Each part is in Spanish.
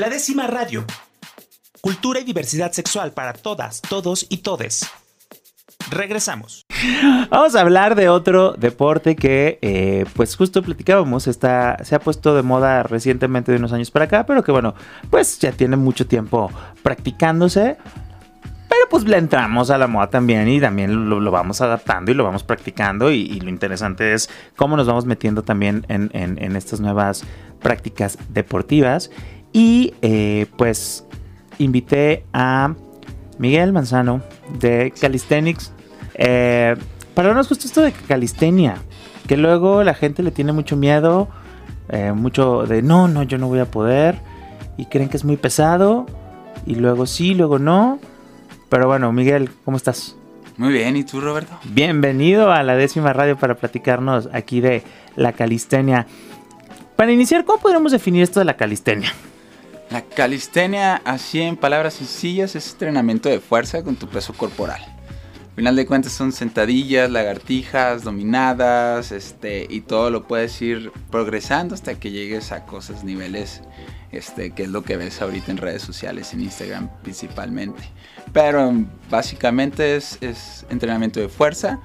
La décima radio. Cultura y diversidad sexual para todas, todos y todes. Regresamos. Vamos a hablar de otro deporte que, eh, pues justo platicábamos, está, se ha puesto de moda recientemente de unos años para acá, pero que bueno, pues ya tiene mucho tiempo practicándose. Pero pues le entramos a la moda también y también lo, vamos adaptando y lo vamos practicando y, lo interesante es cómo nos vamos metiendo también en, estas nuevas prácticas deportivas. Y eh, pues invité a Miguel Manzano de Calisthenics. Eh, para hablarnos justo esto de calistenia, que luego la gente le tiene mucho miedo, eh, mucho de no, no, yo no voy a poder, y creen que es muy pesado, y luego sí, luego no. Pero bueno, Miguel, ¿cómo estás? Muy bien, ¿y tú, Roberto? Bienvenido a la décima radio para platicarnos aquí de la calistenia. Para iniciar, ¿cómo podríamos definir esto de la calistenia? La calistenia, así en palabras sencillas, es entrenamiento de fuerza con tu peso corporal. Al final de cuentas son sentadillas, lagartijas, dominadas, este, y todo lo puedes ir progresando hasta que llegues a cosas, niveles, este, que es lo que ves ahorita en redes sociales, en Instagram principalmente. Pero básicamente es, es entrenamiento de fuerza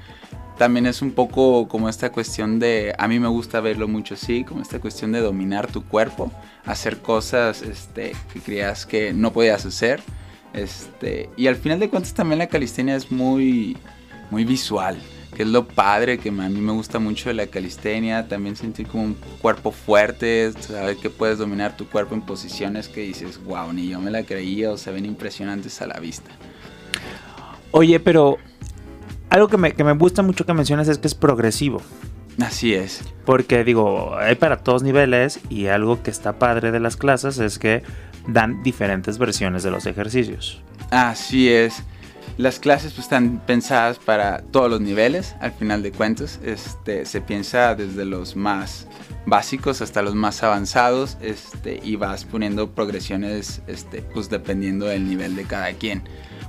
también es un poco como esta cuestión de, a mí me gusta verlo mucho así, como esta cuestión de dominar tu cuerpo, hacer cosas este, que creías que no podías hacer. Este, y al final de cuentas también la calistenia es muy, muy visual, que es lo padre que a mí me gusta mucho la calistenia, también sentir como un cuerpo fuerte, saber que puedes dominar tu cuerpo en posiciones que dices, wow, ni yo me la creía o se ven impresionantes a la vista. Oye, pero algo que me, gusta mucho que mencionas es que es progresivo. Así es. Porque digo, hay para todos niveles y algo que está padre de las clases es que dan diferentes versiones de los ejercicios. Así es. Las clases pues, están pensadas para todos los niveles, al final de cuentas. Este, se piensa desde los más básicos hasta los más avanzados este, y vas poniendo progresiones este, pues, dependiendo del nivel de cada quien.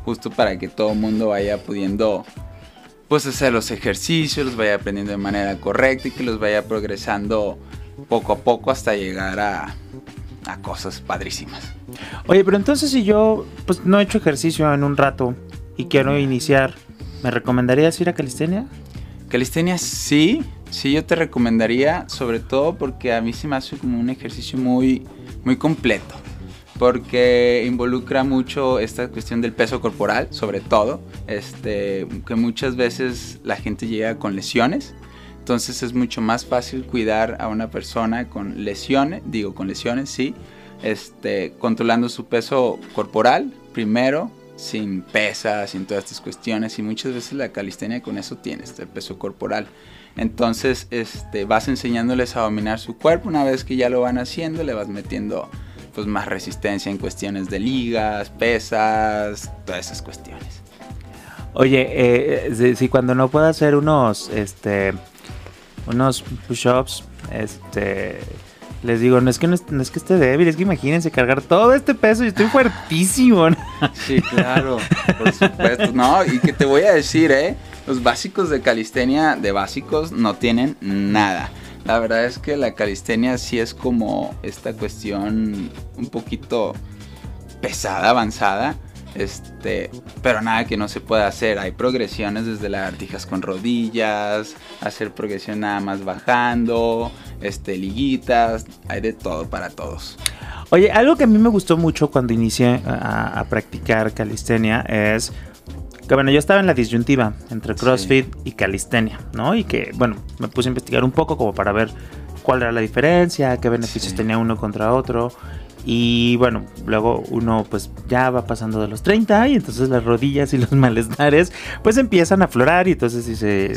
Justo para que todo el mundo vaya pudiendo pues hacer los ejercicios, los vaya aprendiendo de manera correcta y que los vaya progresando poco a poco hasta llegar a, a cosas padrísimas. Oye, pero entonces si yo pues no he hecho ejercicio en un rato y quiero iniciar, ¿me recomendarías ir a calistenia? Calistenia sí, sí yo te recomendaría, sobre todo porque a mí se me hace como un ejercicio muy, muy completo porque involucra mucho esta cuestión del peso corporal, sobre todo, este, que muchas veces la gente llega con lesiones, entonces es mucho más fácil cuidar a una persona con lesiones, digo con lesiones, sí, este, controlando su peso corporal primero, sin pesas, sin todas estas cuestiones, y muchas veces la calistenia con eso tiene, este peso corporal. Entonces, este, vas enseñándoles a dominar su cuerpo, una vez que ya lo van haciendo, le vas metiendo pues más resistencia en cuestiones de ligas, pesas, todas esas cuestiones. Oye, eh, si, cuando no puedo hacer unos, este, unos push-ups, este, les digo, no es que no es, que esté débil, es que imagínense cargar todo este peso y estoy fuertísimo. Sí, claro, por supuesto. No, y que te voy a decir, eh, los básicos de calistenia, de básicos, no tienen nada. La verdad es que la calistenia sí es como esta cuestión un poquito pesada, avanzada. Este, pero nada que no se pueda hacer. Hay progresiones desde lagartijas con rodillas, hacer progresión nada más bajando, este, liguitas, hay de todo para todos. Oye, algo que a mí me gustó mucho cuando inicié a, a practicar calistenia es que bueno, yo estaba en la disyuntiva entre CrossFit y calistenia, ¿no? Y que, bueno, me puse a investigar un poco como para ver cuál era la diferencia, qué beneficios tenía uno contra otro. Y bueno, luego uno pues ya va pasando de los 30 y entonces las rodillas y los malestares pues empiezan a aflorar y entonces dice,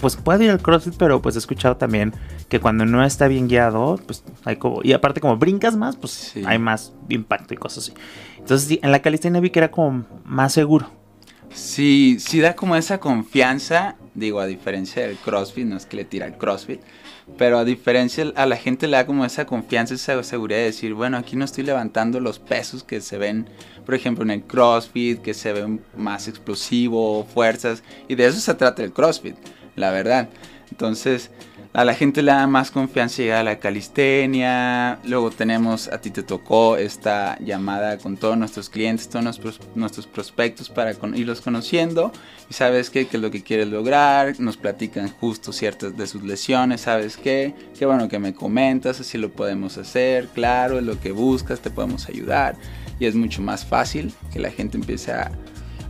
pues puede ir al CrossFit, pero pues he escuchado también que cuando no está bien guiado, pues hay como, y aparte como brincas más, pues hay más impacto y cosas así. Entonces en la calistenia vi que era como más seguro. Sí, sí da como esa confianza, digo, a diferencia del CrossFit, no es que le tira el CrossFit, pero a diferencia a la gente le da como esa confianza, esa seguridad de decir, bueno, aquí no estoy levantando los pesos que se ven, por ejemplo, en el CrossFit, que se ven más explosivo, fuerzas, y de eso se trata el CrossFit, la verdad. Entonces, a la gente le da más confianza llegar a la calistenia. Luego tenemos, a ti te tocó esta llamada con todos nuestros clientes, todos nuestros, nuestros prospectos para irlos conociendo. Y sabes qué, qué es lo que quieres lograr. Nos platican justo ciertas de sus lesiones. ¿Sabes qué? Qué bueno que me comentas, así lo podemos hacer. Claro, es lo que buscas, te podemos ayudar. Y es mucho más fácil que la gente empiece a,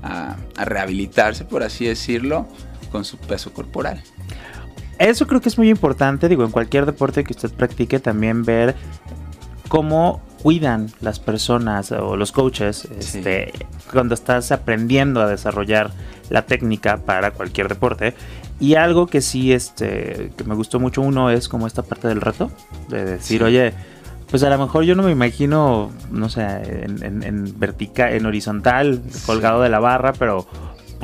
a rehabilitarse, por así decirlo, con su peso corporal. Eso creo que es muy importante, digo, en cualquier deporte que usted practique también ver cómo cuidan las personas o los coaches este, cuando estás aprendiendo a desarrollar la técnica para cualquier deporte. Y algo que sí este, que me gustó mucho uno es como esta parte del reto, de decir, oye, pues a lo mejor yo no me imagino, no sé, en, vertical, en horizontal, colgado de la barra, pero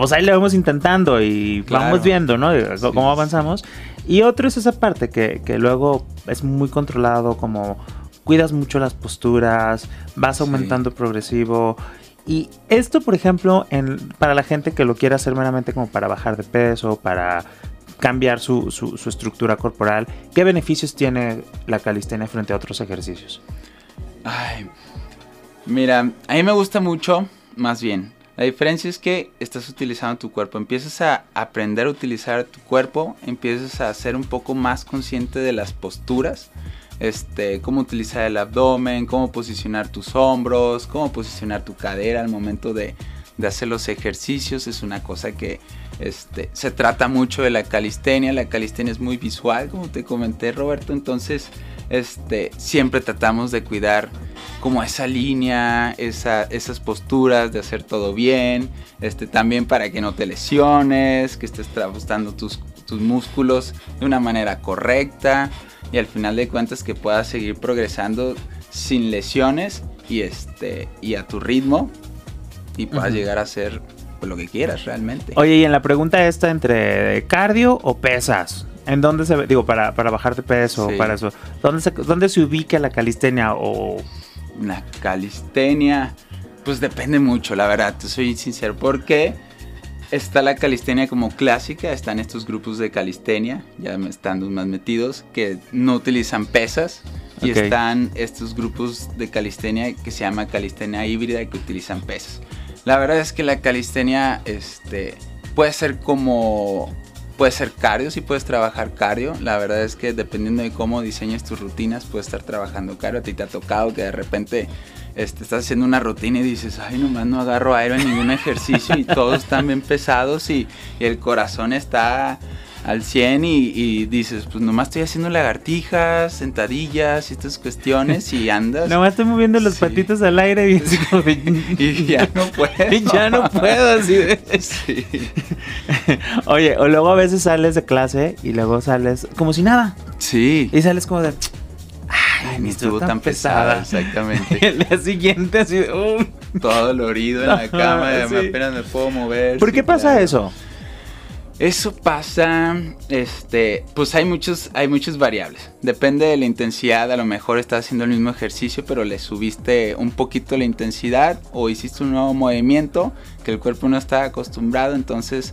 pues ahí le vamos intentando y vamos viendo, ¿no? Cómo avanzamos. Y otro es esa parte que, luego es muy controlado, como cuidas mucho las posturas, vas aumentando progresivo. Y esto, por ejemplo, en, para la gente que lo quiera hacer meramente como para bajar de peso, para cambiar su, su, su, estructura corporal, ¿qué beneficios tiene la calistenia frente a otros ejercicios? Ay, mira, a mí me gusta mucho, más bien, la diferencia es que estás utilizando tu cuerpo, empiezas a aprender a utilizar tu cuerpo, empiezas a ser un poco más consciente de las posturas, este, cómo utilizar el abdomen, cómo posicionar tus hombros, cómo posicionar tu cadera al momento de, hacer los ejercicios. Es una cosa que este, se trata mucho de la calistenia. La calistenia es muy visual, como te comenté Roberto. Entonces, este, siempre tratamos de cuidar como esa línea, esas posturas de hacer todo bien, este, también para que no te lesiones, que estés trabajando tus, tus músculos de una manera correcta y al final de cuentas que puedas seguir progresando sin lesiones y, este, y a tu ritmo y puedas llegar a hacer pues, lo que quieras realmente. Oye, y en la pregunta esta entre cardio o pesas, ¿En dónde se? Digo, para, para bajar de peso, para eso. ¿Dónde se, ¿Dónde se ubica la calistenia o la calistenia, pues depende mucho, la verdad, te soy sincero, porque está la calistenia como clásica, están estos grupos de calistenia, ya están más metidos, que no utilizan pesas, y están estos grupos de calistenia que se llama calistenia híbrida que utilizan pesas. La verdad es que la calistenia este, puede ser como puede ser cardio, si puedes trabajar cardio. La verdad es que dependiendo de cómo diseñes tus rutinas, puedes estar trabajando cardio. A ti te ha tocado que de repente este, estás haciendo una rutina y dices, ay, nomás no agarro aire en ningún ejercicio y todos están bien pesados y el corazón está al 100 y, dices, pues nomás estoy haciendo lagartijas, sentadillas y estas cuestiones y andas. nomás estoy moviendo los patitos al aire y, y ya no puedo. y ya no puedo, así Sí. Oye, o luego a veces sales de clase y luego sales como si nada. Sí. Y sales como de... Ay, ni estuvo tan, pesada. Exactamente. el día siguiente así... Todo dolorido en la cama, apenas me puedo mover. ¿Por qué pasa eso? Eso pasa, este, pues hay muchos, hay muchas variables. Depende de la intensidad, a lo mejor estás haciendo el mismo ejercicio, pero le subiste un poquito la intensidad o hiciste un nuevo movimiento que el cuerpo no está acostumbrado, entonces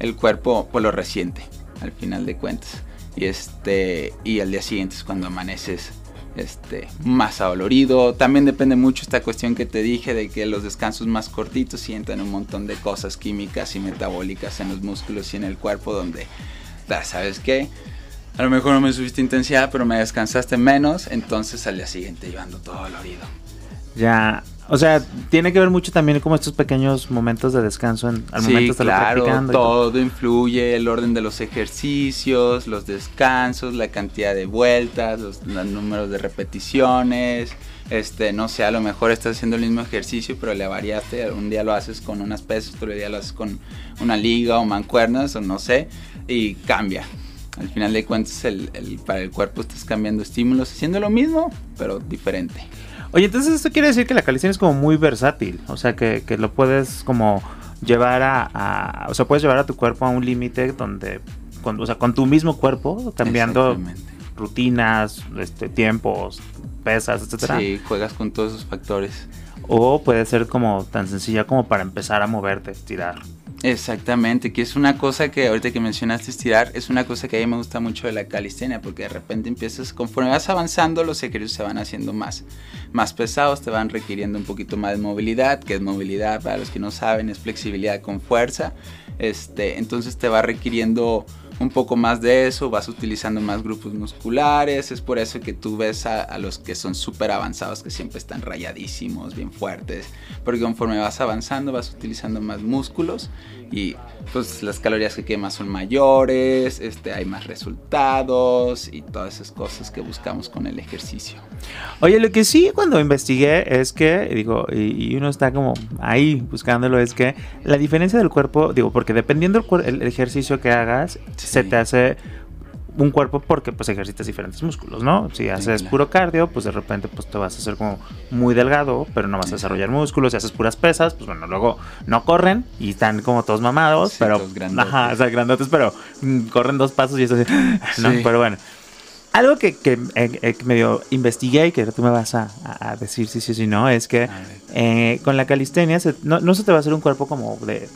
el cuerpo pues lo resiente al final de cuentas. Y este, y al día siguiente es cuando amaneces este, más adolorido. También depende mucho esta cuestión que te dije de que los descansos más cortitos sientan un montón de cosas químicas y metabólicas en los músculos y en el cuerpo donde, ¿sabes qué? A lo mejor no me subiste intensidad, pero me descansaste menos, entonces al día siguiente yo ando todo dolorido. Ya, o sea, tiene que ver mucho también como estos pequeños momentos de descanso en, al momento de estar claro, practicando. Todo influye, el orden de los ejercicios, los descansos, la cantidad de vueltas, los, números de repeticiones. Este, no sé, a lo mejor estás haciendo el mismo ejercicio, pero le variaste. Un día lo haces con unas pesas, otro día lo haces con una liga o mancuernas, o no sé, y cambia. Al final de cuentas, el, para el cuerpo estás cambiando estímulos, haciendo lo mismo, pero diferente. Oye, entonces esto quiere decir que la calistenia es como muy versátil, o sea, que, lo puedes como llevar a, o sea, puedes llevar a tu cuerpo a un límite donde, con, o sea, con tu mismo cuerpo, cambiando rutinas, este, tiempos, pesas, etcétera. Sí, juegas con todos esos factores. O puede ser como tan sencilla como para empezar a moverte, estirar. Exactamente, que es una cosa que ahorita que mencionaste estirar, es una cosa que a mí me gusta mucho de la calistenia, porque de repente empiezas, conforme vas avanzando, los ejercicios se van haciendo más, más pesados, te van requiriendo un poquito más de movilidad, que es movilidad, para los que no saben, es flexibilidad con fuerza, este, entonces te va requiriendo un poco más de eso, vas utilizando más grupos musculares, es por eso que tú ves a, los que son súper avanzados, que siempre están rayadísimos, bien fuertes, porque conforme vas avanzando vas utilizando más músculos y pues las calorías que quemas son mayores, este, hay más resultados y todas esas cosas que buscamos con el ejercicio. Oye, lo que sí cuando investigué es que, digo, y, uno está como ahí buscándolo, es que la diferencia del cuerpo, digo, porque dependiendo el, ejercicio que hagas, se te hace un cuerpo porque pues ejercitas diferentes músculos, ¿no? Si haces puro cardio, pues de repente pues te vas a hacer como muy delgado, pero no vas a desarrollar músculos. Si haces puras pesas, pues bueno, luego no corren y están como todos mamados, pero ajá, o sea, grandotes, pero mm, corren dos pasos y eso así, ¿no? Pero bueno. Algo que, que, eh, eh, medio investigué y que tú me vas a, decir si sí, sí, sí, no, es que eh, con la calistenia no, no se te va a hacer un cuerpo como de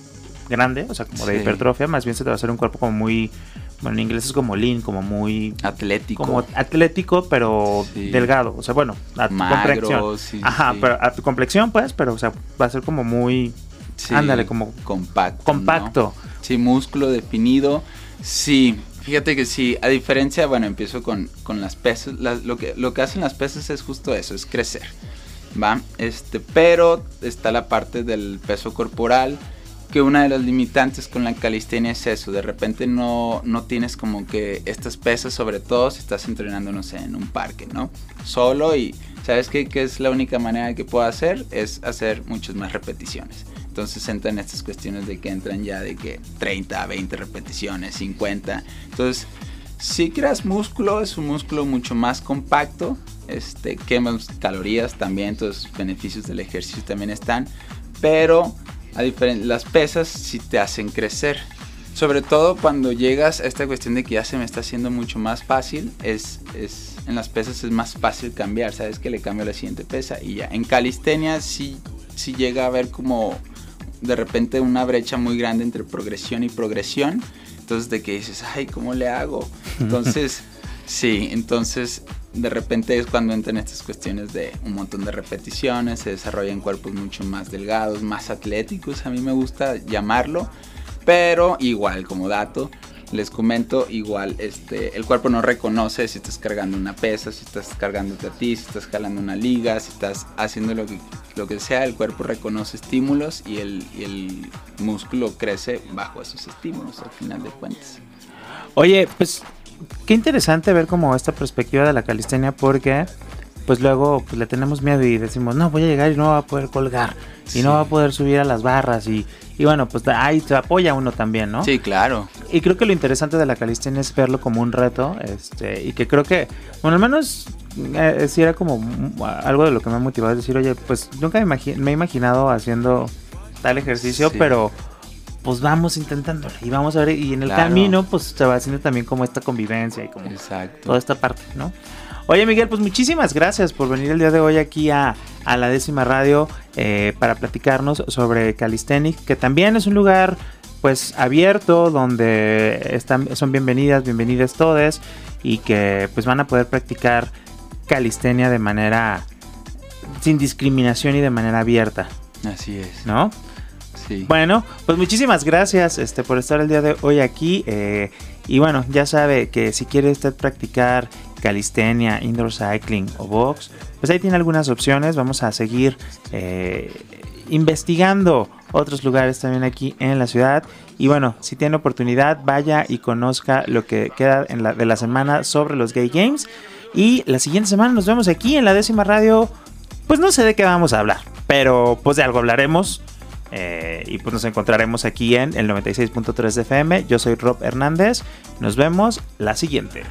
grande, o sea, como de hipertrofia, más bien se te va a hacer un cuerpo como muy, bueno, en inglés es como lean, como muy... Atlético. Como atlético, pero delgado, o sea, bueno, a tu complexión. Ajá, pero a tu complexión, pues, pero, o sea, va a ser como muy... ándale, como... Compacto. Compacto. Sí, músculo definido. Sí, Fíjate que sí, a diferencia, bueno, empiezo con, con las pesas. lo, que, lo que hacen las pesas es justo eso, es crecer. ¿Va? Este, pero está la parte del peso corporal que una de las limitantes con la calistenia es eso, de repente no, no tienes como que estas pesas, sobre todo si estás entrenando, no sé, en un parque, ¿no? Solo y ¿sabes qué, qué es la única manera que puedo hacer? Es hacer muchas más repeticiones. Entonces entran estas cuestiones de que entran ya de que 30, 20 repeticiones, 50. Entonces, si creas músculo, es un músculo mucho más compacto, este, quemas calorías también, entonces beneficios del ejercicio también están, pero a las pesas si te hacen crecer. Sobre todo cuando llegas a esta cuestión de que ya se me está haciendo mucho más fácil, es, es en las pesas es más fácil cambiar, sabes que le cambio la siguiente pesa y ya. En calistenia sí, sí llega a haber como de repente una brecha muy grande entre progresión y progresión. Entonces de que dices, ay, ¿cómo le hago? Entonces, sí, entonces de repente es cuando entran estas cuestiones de un montón de repeticiones, se desarrollan cuerpos mucho más delgados, más atléticos, a mí me gusta llamarlo, pero igual como dato, les comento, igual este, el cuerpo no reconoce si estás cargando una pesa, si estás cargándote a ti, si estás jalando una liga, si estás haciendo lo que, lo que sea, el cuerpo reconoce estímulos y el, y el músculo crece bajo esos estímulos al final de cuentas. Oye, pues qué interesante ver como esta perspectiva de la calistenia porque pues luego pues, le tenemos miedo y decimos, no, voy a llegar y no va a poder colgar y no va a poder subir a las barras y, y bueno, pues ahí se apoya uno también, ¿no? Sí, claro. Y creo que lo interesante de la calistenia es verlo como un reto este, y que creo que, bueno, al menos eh, si era como algo de lo que me ha motivado a decir, oye, pues nunca me, me he imaginado haciendo tal ejercicio, pero pues vamos intentándolo y vamos a ver, y en el camino pues se va haciendo también como esta convivencia y como toda esta parte, ¿no? Oye Miguel, pues muchísimas gracias por venir el día de hoy aquí a, la décima radio eh, para platicarnos sobre Calisthenic, que también es un lugar pues abierto donde están, son bienvenidas, bienvenidas todas y que pues van a poder practicar calistenia de manera sin discriminación y de manera abierta. Así es. ¿No? Bueno, pues muchísimas gracias este, por estar el día de hoy aquí. Eh, y bueno, ya sabe que si quiere usted practicar calistenia, indoor cycling o box, pues ahí tiene algunas opciones. Vamos a seguir eh, investigando otros lugares también aquí en la ciudad. Y bueno, si tiene oportunidad, vaya y conozca lo que queda de la semana sobre los Gay Games. Y la siguiente semana nos vemos aquí en la décima radio. Pues no sé de qué vamos a hablar, pero pues de algo hablaremos. Eh, y pues nos encontraremos aquí en el 96.3 de FM. Yo soy Rob Hernández. Nos vemos la siguiente.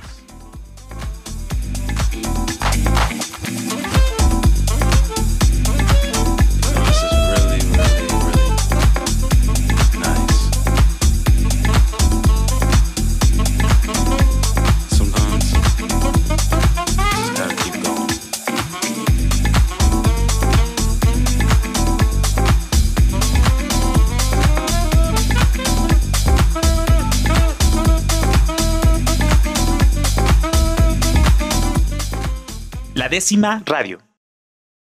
Décima radio.